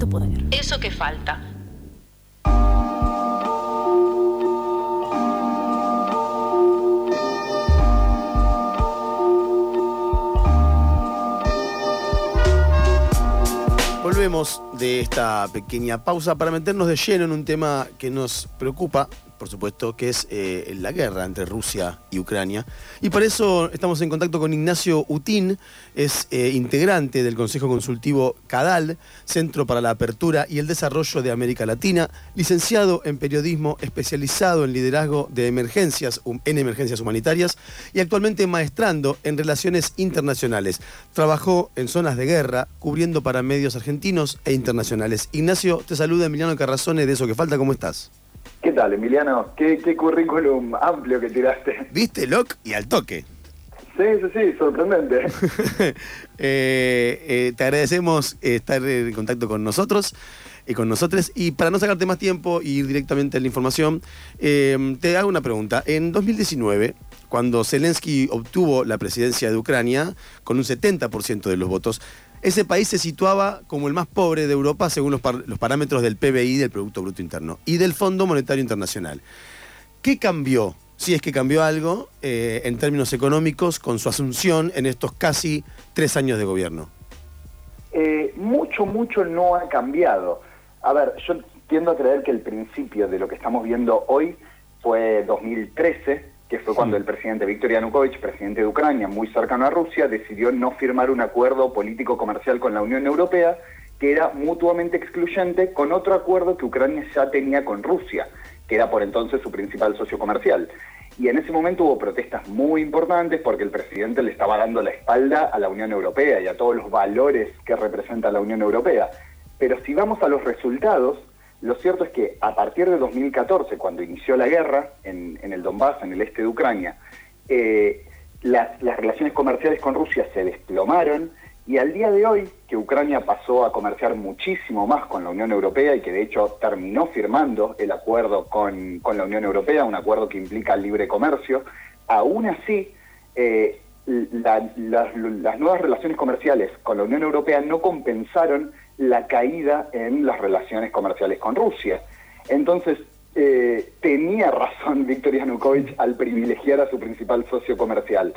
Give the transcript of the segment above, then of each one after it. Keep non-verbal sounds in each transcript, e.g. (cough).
tu poder. Eso que falta. Volvemos de esta pequeña pausa para meternos de lleno en un tema que nos preocupa por supuesto, que es eh, la guerra entre Rusia y Ucrania. Y para eso estamos en contacto con Ignacio Utín, es eh, integrante del Consejo Consultivo CADAL, Centro para la Apertura y el Desarrollo de América Latina, licenciado en periodismo, especializado en liderazgo de emergencias, en emergencias humanitarias y actualmente maestrando en relaciones internacionales. Trabajó en zonas de guerra, cubriendo para medios argentinos e internacionales. Ignacio, te saluda Emiliano Carrazone de Eso que Falta, ¿cómo estás? ¿Qué tal, Emiliano? ¿Qué, currículum amplio que tiraste. ¿Viste, Loc? Y al toque. Sí, sí, sí, sorprendente. (laughs) Eh, eh, te agradecemos estar en contacto con nosotros y con nosotros. Y para no sacarte más tiempo y ir directamente a la información, eh, te hago una pregunta. En 2019, cuando Zelensky obtuvo la presidencia de Ucrania con un 70% de los votos, ese país se situaba como el más pobre de Europa según los, parámetros del PBI, del Producto Bruto Interno, y del Fondo Monetario Internacional. ¿Qué cambió, si es que cambió algo, eh, en términos económicos con su asunción en estos casi tres años de gobierno? Eh, mucho, mucho no ha cambiado. A ver, yo tiendo a creer que el principio de lo que estamos viendo hoy fue 2013, que fue cuando el presidente Viktor Yanukovych, presidente de Ucrania, muy cercano a Rusia, decidió no firmar un acuerdo político-comercial con la Unión Europea que era mutuamente excluyente con otro acuerdo que Ucrania ya tenía con Rusia, que era por entonces su principal socio comercial. Y en ese momento hubo protestas muy importantes porque el presidente le estaba dando la espalda a la Unión Europea y a todos los valores que representa la Unión Europea. Pero si vamos a los resultados, lo cierto es que a partir de 2014, cuando inició la guerra en, el Donbass, en el este de Ucrania, eh, las, relaciones comerciales con Rusia se desplomaron y al día de hoy, que Ucrania pasó a comerciar muchísimo más con la Unión Europea y que de hecho terminó firmando el acuerdo con, la Unión Europea, un acuerdo que implica libre comercio, aún así eh, las nuevas relaciones comerciales con la Unión Europea no compensaron la caída en las relaciones comerciales con Rusia. Entonces, eh, tenía razón (laughs) Viktor Yanukovych al privilegiar a su principal socio comercial.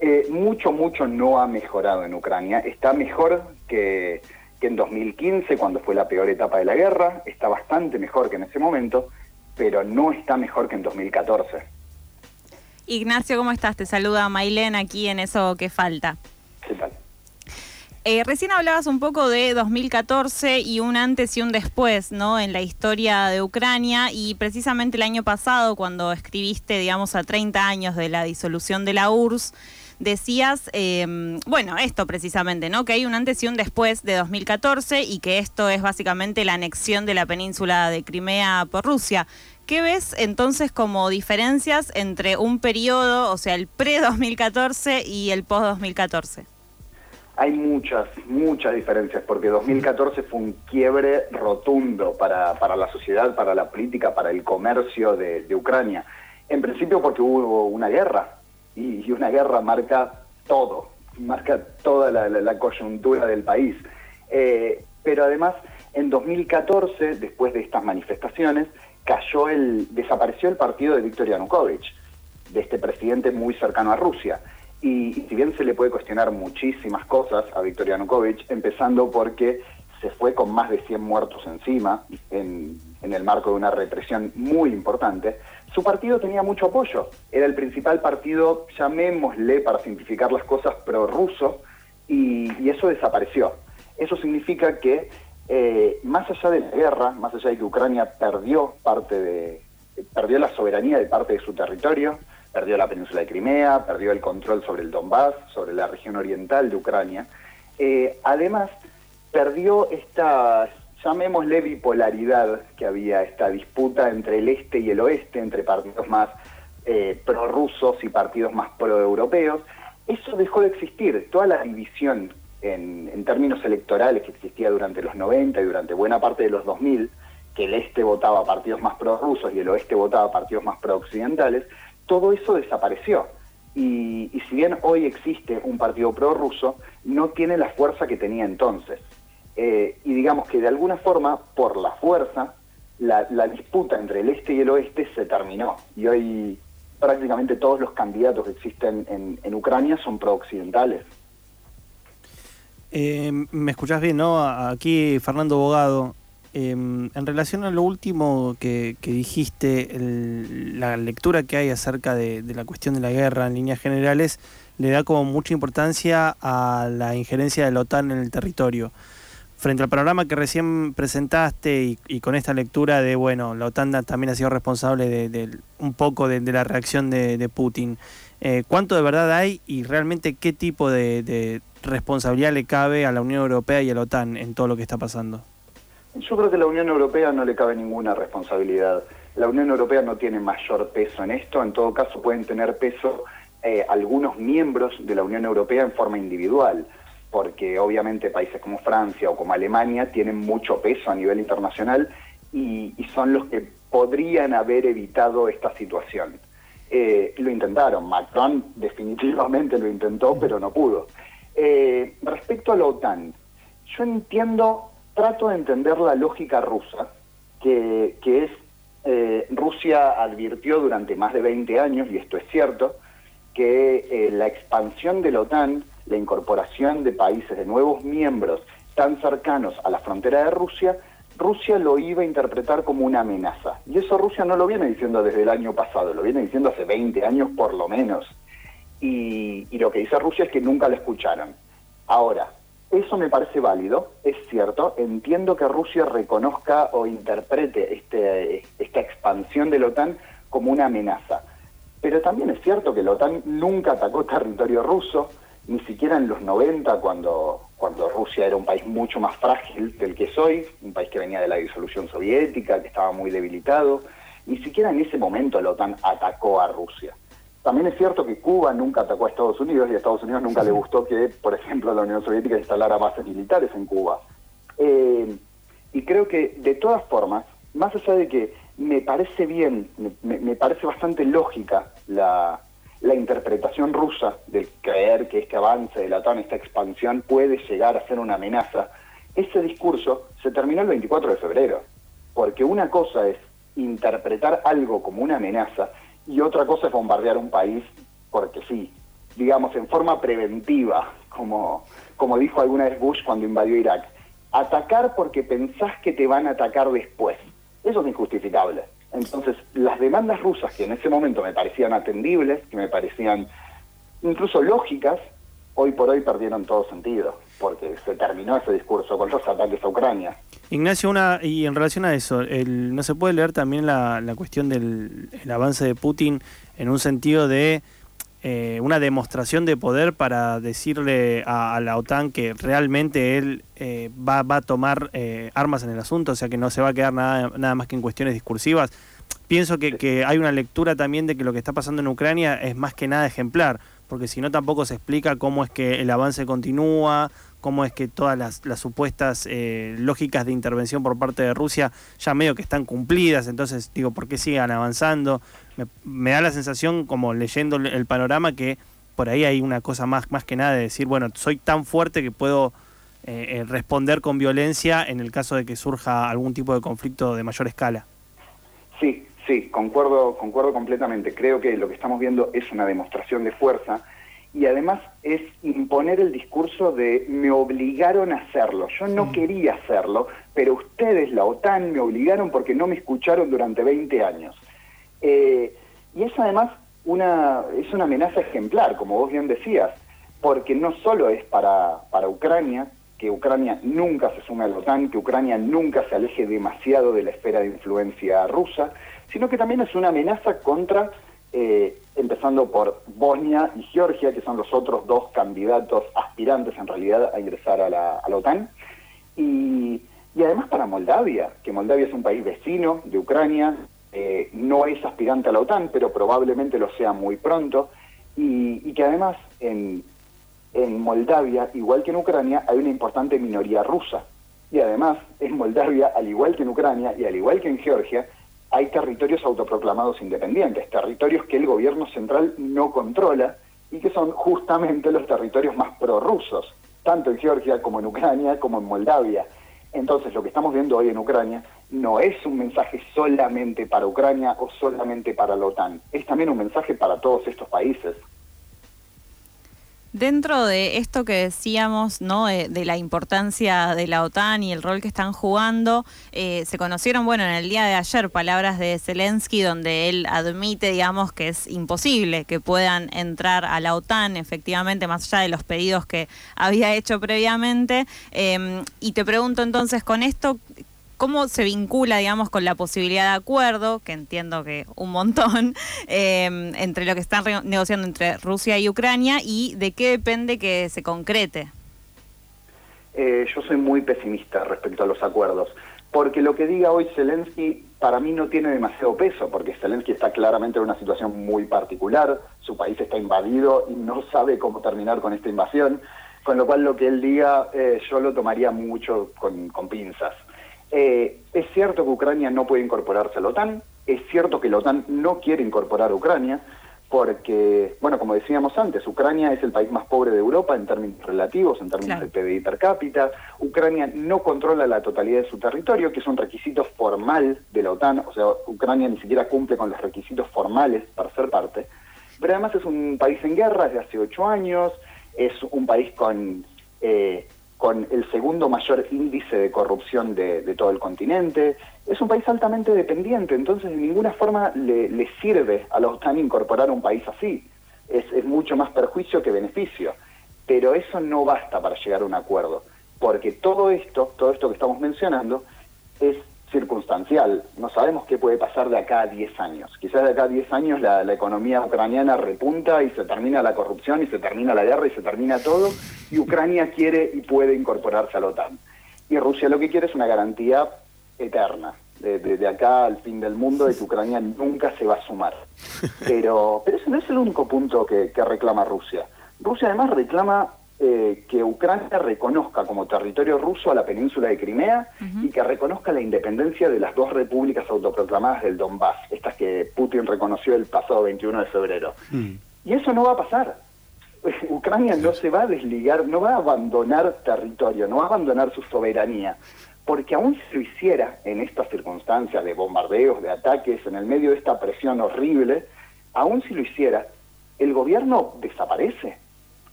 Eh, mucho, mucho no ha mejorado en Ucrania. Está mejor que, que en 2015, cuando fue la peor etapa de la guerra. Está bastante mejor que en ese momento, pero no está mejor que en 2014. Ignacio, ¿cómo estás? Te saluda Mailén aquí en Eso que Falta. Eh, recién hablabas un poco de 2014 y un antes y un después, ¿no? En la historia de Ucrania y precisamente el año pasado, cuando escribiste, digamos, a 30 años de la disolución de la URSS, decías, em, bueno, esto precisamente, ¿no? Que hay un antes y un después de 2014 y que esto es básicamente la anexión de la península de Crimea por Rusia. ¿Qué ves entonces como diferencias entre un periodo, o sea, el pre-2014 y el post-2014? Hay muchas, muchas diferencias, porque 2014 fue un quiebre rotundo para, la sociedad, para la política, para el comercio de, Ucrania. En principio porque hubo una guerra, y, una guerra marca todo, marca toda la, coyuntura del país. Eh, pero además, en 2014, después de estas manifestaciones, cayó el, desapareció el partido de Viktor Yanukovych, de este presidente muy cercano a Rusia. Y, si bien se le puede cuestionar muchísimas cosas a Viktor Yanukovych, empezando porque se fue con más de 100 muertos encima en, el marco de una represión muy importante, su partido tenía mucho apoyo. Era el principal partido, llamémosle para simplificar las cosas, prorruso, y, y eso desapareció. Eso significa que eh, más allá de la guerra, más allá de que Ucrania perdió parte de, perdió la soberanía de parte de su territorio, perdió la península de Crimea, perdió el control sobre el Donbass, sobre la región oriental de Ucrania. Eh, además, perdió esta, llamémosle bipolaridad que había, esta disputa entre el este y el oeste, entre partidos más eh, prorrusos y partidos más proeuropeos. Eso dejó de existir. Toda la división en, términos electorales que existía durante los 90 y durante buena parte de los 2000, que el este votaba partidos más prorrusos y el oeste votaba partidos más prooccidentales, todo eso desapareció. Y, si bien hoy existe un partido prorruso, no tiene la fuerza que tenía entonces. Eh, y digamos que de alguna forma, por la fuerza, la, disputa entre el este y el oeste se terminó. Y hoy prácticamente todos los candidatos que existen en, Ucrania son pro-occidentales. Eh, me escuchás bien, ¿no? Aquí Fernando Bogado. Em, en relación a lo último que, dijiste, la lectura que hay acerca de, la cuestión de la guerra en líneas generales le da como mucha importancia a la injerencia de la OTAN en el territorio. Frente al panorama que recién presentaste y, con esta lectura de, bueno, la OTAN también ha sido responsable de, un poco de, la reacción de, Putin, eh, ¿cuánto de verdad hay y realmente qué tipo de responsabilidad le cabe a la Unión Europea y a la OTAN en todo lo que está pasando? Yo creo que la Unión Europea no le cabe ninguna responsabilidad. La Unión Europea no tiene mayor peso en esto, en todo caso pueden tener peso eh, algunos miembros de la Unión Europea en forma individual, porque obviamente países como Francia o como Alemania tienen mucho peso a nivel internacional y, son los que podrían haber evitado esta situación. Eh, lo intentaron, Macron definitivamente lo intentó, pero no pudo. Eh, respecto a la OTAN, yo entiendo trato de entender la lógica rusa, que, es, eh, Rusia advirtió durante más de 20 años, y esto es cierto, que eh, la expansión de la OTAN, la incorporación de países, de nuevos miembros tan cercanos a la frontera de Rusia, Rusia lo iba a interpretar como una amenaza. Y eso Rusia no lo viene diciendo desde el año pasado, lo viene diciendo hace 20 años por lo menos. Y, y lo que dice Rusia es que nunca la escucharon. Ahora, eso me parece válido, es cierto. Entiendo que Rusia reconozca o interprete este, esta expansión de la OTAN como una amenaza. Pero también es cierto que la OTAN nunca atacó (laughs) territorio ruso, ni siquiera en los 90, cuando, cuando Rusia era un país mucho más frágil del que es hoy, un país que venía de la disolución soviética, que estaba muy debilitado. Ni siquiera en ese momento la OTAN atacó a Rusia. También es cierto que Cuba nunca atacó a Estados Unidos y a Estados Unidos nunca le gustó que, por ejemplo, la Unión Soviética instalara bases militares en Cuba. Eh, y creo que, de todas formas, más allá de que me parece bien, me, parece bastante lógica la, interpretación rusa de creer que este avance de la OTAN, esta expansión, puede llegar a ser una amenaza, ese discurso se terminó el 24 de febrero. Porque una cosa es interpretar algo como una amenaza y otra cosa es bombardear un país porque sí, digamos, en forma preventiva, como, como dijo alguna vez Bush cuando invadió Irak. Atacar porque pensás que te van a atacar después. Eso es injustificable. Entonces, las demandas rusas que en ese momento me parecían atendibles, que me parecían incluso lógicas, hoy por hoy perdieron todo sentido, porque se terminó ese discurso con los ataques a Ucrania. Ignacio, una y en relación a eso, el, ¿no se puede leer también la, cuestión del avance de Putin en un sentido de eh, una demostración de poder para decirle a, la OTAN que realmente él eh, va, a tomar eh, armas en el asunto, o sea que no se va a quedar nada, nada más que en cuestiones discursivas? Pienso que hay una lectura también de que lo que está pasando en Ucrania es más que nada ejemplar porque si no tampoco se explica cómo es que el avance continúa, cómo es que todas las, supuestas eh, lógicas de intervención por parte de Rusia ya medio que están cumplidas, entonces digo, ¿por qué sigan avanzando? Me, da la sensación, como leyendo el panorama, que por ahí hay una cosa más, más que nada de decir, bueno, soy tan fuerte que puedo eh, eh, responder con violencia en el caso de que surja algún tipo de conflicto de mayor escala. Sí, Sí, concuerdo, concuerdo completamente. Creo que lo que estamos viendo es una demostración de fuerza y además es imponer el discurso de me obligaron a hacerlo. Yo no quería hacerlo, pero ustedes, la OTAN, me obligaron porque no me escucharon durante 20 años. Eh, y es además una, es una amenaza ejemplar, como vos bien decías, porque no solo es para, para Ucrania, que Ucrania nunca se sume a la OTAN, que Ucrania nunca se aleje demasiado de la esfera de influencia rusa, sino que también es una amenaza contra, eh, empezando por Bosnia y Georgia, que son los otros dos candidatos aspirantes en realidad a ingresar a la, OTAN, y, además para Moldavia, que Moldavia es un país vecino de Ucrania, eh, no es aspirante a la OTAN, pero probablemente lo sea muy pronto, y, que además en, en Moldavia, igual que en Ucrania, hay una importante minoría rusa. Y además, en Moldavia, al igual que en Ucrania y al igual que en Georgia, hay territorios autoproclamados independientes, territorios que el gobierno central no controla y que son justamente los territorios más prorrusos. tanto en Georgia como en Ucrania como en Moldavia. Entonces, lo que estamos viendo hoy en Ucrania no es un mensaje solamente para Ucrania o solamente para la OTAN, es también un mensaje para todos estos países. Dentro de esto que decíamos, ¿no? De, la importancia de la OTAN y el rol que están jugando, eh, se conocieron, bueno, en el día de ayer palabras de Zelensky donde él admite, digamos, que es imposible que puedan entrar a la OTAN, efectivamente, más allá de los pedidos que había hecho previamente. Em, y te pregunto entonces, con esto, ¿Cómo se vincula, digamos, con la posibilidad de acuerdo, que entiendo que un montón, (laughs) em, entre lo que están negociando entre Rusia y Ucrania y de qué depende que se concrete? Eh, yo soy muy pesimista respecto a los acuerdos, porque lo que diga hoy Zelensky para mí no tiene demasiado peso, porque Zelensky está claramente en una situación muy particular, su país está invadido y no sabe cómo terminar con esta invasión, con lo cual lo que él diga eh, yo lo tomaría mucho con pinzas. Eh, es cierto que Ucrania no puede incorporarse a la OTAN, es cierto que la OTAN no quiere incorporar a Ucrania, porque, bueno, como decíamos antes, Ucrania es el país más pobre de Europa en términos relativos, en términos de PBI per cápita. Ucrania no controla la totalidad de su territorio, que es un requisito formal de la OTAN, o sea, Ucrania ni siquiera cumple con los requisitos formales para ser parte. Pero además es un país en guerra desde hace ocho años, es un país con eh, con el segundo mayor índice de corrupción de, todo el continente. Es un país altamente dependiente, entonces de ninguna forma le, sirve a la OTAN incorporar un país así. Es, mucho más perjuicio que beneficio. Pero eso no basta para llegar a un acuerdo, porque todo esto, todo esto que estamos mencionando, es circunstancial. No sabemos qué puede pasar de acá a 10 años. Quizás de acá a 10 años la, economía ucraniana repunta y se termina la corrupción y se termina la guerra y se termina todo y Ucrania quiere y puede incorporarse a la OTAN. Y Rusia lo que quiere es una garantía eterna, de, acá al fin del mundo, de que Ucrania nunca se va a sumar. (laughs) Pero, pero ese no es el único punto que reclama Rusia. Rusia además reclama eh, que Ucrania reconozca como territorio ruso a la península de Crimea y que reconozca la independencia de las dos repúblicas autoproclamadas del Donbass, estas que Putin reconoció el pasado 21 de febrero. Mm. Y eso no va a pasar. (laughs) Ucrania no se va a desligar, no va a abandonar territorio, no va a abandonar su soberanía, porque aún si lo hiciera en estas circunstancias de bombardeos, de ataques, en el medio de esta presión horrible, aún si lo hiciera, el gobierno desaparece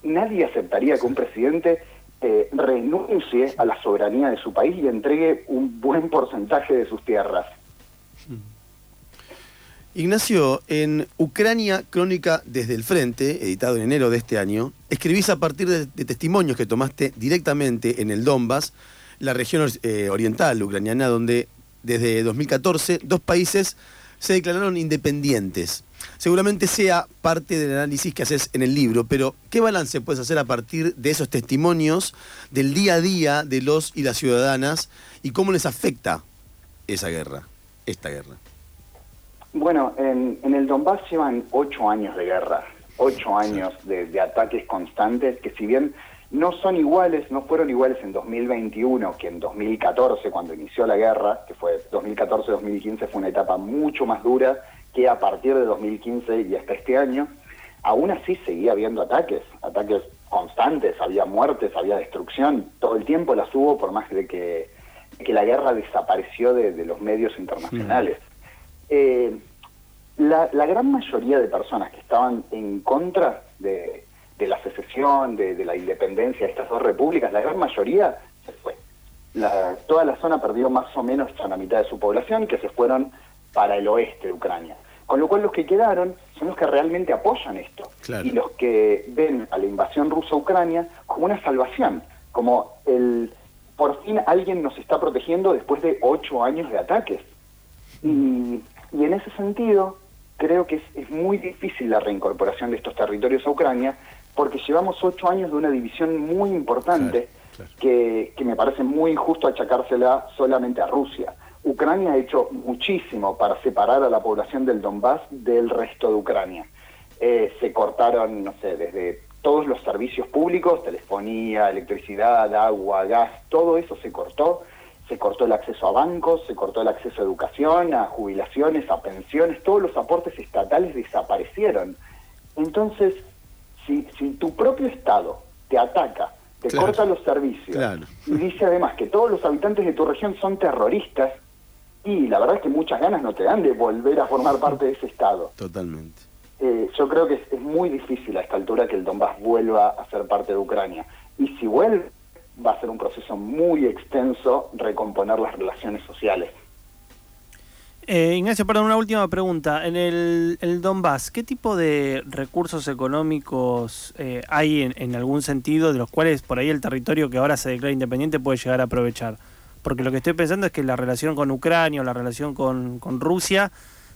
nadie aceptaría que un presidente eh, renuncie a la soberanía de su país y entregue un buen porcentaje de sus tierras. Ignacio, en Ucrania, Crónica desde el Frente, editado en enero de este año, escribís a partir de, testimonios que tomaste directamente en el Donbass, la región eh, oriental ucraniana, donde desde 2014 dos países se declararon independientes seguramente sea parte del análisis que haces en el libro, pero ¿qué balance puedes hacer a partir de esos testimonios del día a día de los y las ciudadanas y cómo les afecta esa guerra, esta guerra? Bueno, en, el Donbass llevan ocho años de guerra, ocho años de, ataques constantes que si bien no son iguales, no fueron iguales en 2021 que en 2014 cuando inició la guerra, que fue 2014-2015 fue una etapa mucho más dura que a partir de 2015 y hasta este año, aún así seguía habiendo ataques, ataques constantes, había muertes, había destrucción, todo el tiempo las hubo por más de que, que la guerra desapareció de, los medios internacionales. Eh, la, gran mayoría de personas que estaban en contra de, la secesión, de, la independencia de estas dos repúblicas, la gran mayoría se fue. toda la zona perdió más o menos a la mitad de su población, que se fueron para el oeste de Ucrania. Con lo cual los que quedaron son los que realmente apoyan esto y los que ven a la invasión rusa a Ucrania como una salvación, como el por fin alguien nos está protegiendo después de ocho años de ataques. Y, en ese sentido creo que es, muy difícil la reincorporación de estos territorios a Ucrania porque llevamos ocho años de una división muy importante Que, que me parece muy injusto achacársela solamente a Rusia. Ucrania ha hecho muchísimo para separar a la población del Donbass del resto de Ucrania. Eh, se cortaron, no sé, desde todos los servicios públicos, telefonía, electricidad, agua, gas, todo eso se cortó. Se cortó el acceso a bancos, se cortó el acceso a educación, a jubilaciones, a pensiones, todos los aportes estatales desaparecieron. Entonces, si, si tu propio Estado te ataca te Claro. corta los servicios. Claro. Y dice además que todos los habitantes de tu región son terroristas y la verdad es que muchas ganas no te dan de volver a formar parte de ese Estado. Totalmente. Eh, yo creo que es, es muy difícil a esta altura que el Donbass vuelva a ser parte de Ucrania. Y si vuelve, va a ser un proceso muy extenso recomponer las relaciones sociales. Eh, Ignacio, perdón, una última pregunta. En el, el Donbass, ¿qué tipo de recursos económicos eh, hay en, algún sentido de los cuales por ahí el territorio que ahora se declara independiente puede llegar a aprovechar? Porque lo que estoy pensando es que la relación con Ucrania o la relación con, Rusia,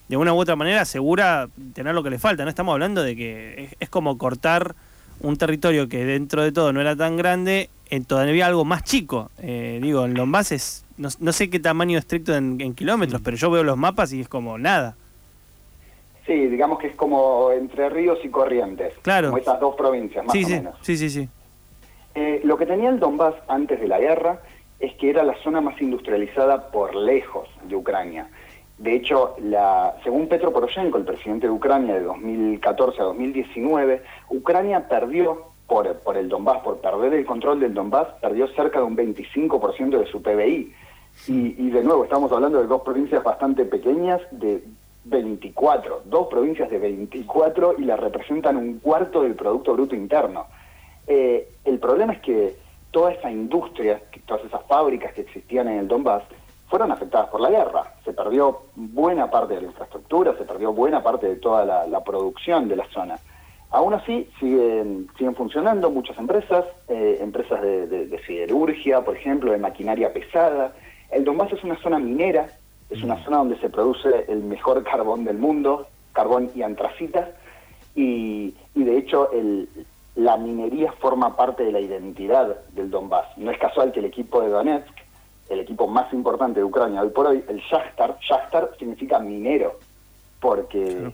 de una u otra manera, asegura tener lo que le falta. No estamos hablando de que es como cortar un territorio que dentro de todo no era tan grande, en todavía algo más chico. Eh, digo, el Donbass es, no, no sé qué tamaño estricto en, en kilómetros, pero yo veo los mapas y es como nada. Sí, digamos que es como entre ríos y corrientes. Claro. Como esas dos provincias, más Sí, o sí, menos. sí, sí, sí. Eh, lo que tenía el Donbass antes de la guerra es que era la zona más industrializada por lejos de Ucrania. De hecho, la, según Petro Poroshenko, el presidente de Ucrania de 2014 a 2019, Ucrania perdió por, por el Donbass, por perder el control del Donbass, perdió cerca de un 25% de su PBI. Y, y de nuevo, estamos hablando de dos provincias bastante pequeñas, de 24, dos provincias de 24 y la representan un cuarto del Producto Bruto Interno. Eh, el problema es que toda esa industria, todas esas fábricas que existían en el Donbass, fueron afectadas por la guerra. Se perdió buena parte de la infraestructura, se perdió buena parte de toda la producción de la zona. Aún así, siguen, siguen funcionando muchas empresas, eh, empresas de, de- de siderurgia, por ejemplo, de maquinaria pesada. El Donbass es una zona minera, es una zona donde se produce el mejor (laughs) carbón del mundo, carbón y antracita, y, y de hecho el, la minería forma parte de la identidad del Donbass. No es casual que el equipo de Donetsk, el equipo más importante de Ucrania hoy por hoy, el Shakhtar, Shakhtar significa minero, porque,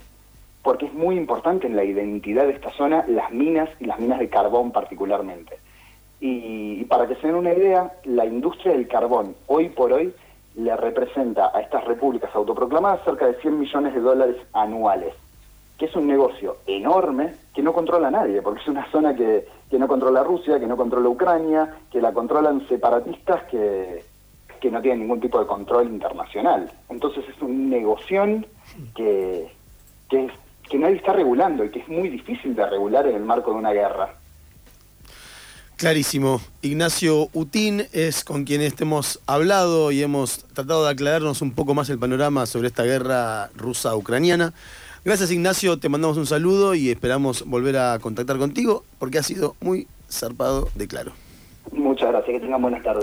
porque es muy importante en la identidad de esta zona las minas y las minas de carbón particularmente. Y, y para que se den una idea, la industria del carbón hoy por hoy le representa a estas repúblicas autoproclamadas cerca de 100 millones de dólares anuales, que es un negocio enorme que no controla nadie, porque es una zona que, que no controla Rusia, que no controla Ucrania, que la controlan separatistas que, que no tienen ningún tipo de control internacional. Entonces es un negoción que, que, es- que nadie está regulando y que es muy difícil de regular en el marco de una guerra. Clarísimo. Ignacio Utín es con quien hemos hablado y hemos tratado de aclararnos un poco más el panorama sobre esta guerra rusa-ucraniana. Gracias Ignacio, te mandamos un saludo y esperamos volver a contactar contigo porque ha sido muy zarpado de claro. Muchas gracias, que tengan buenas tardes.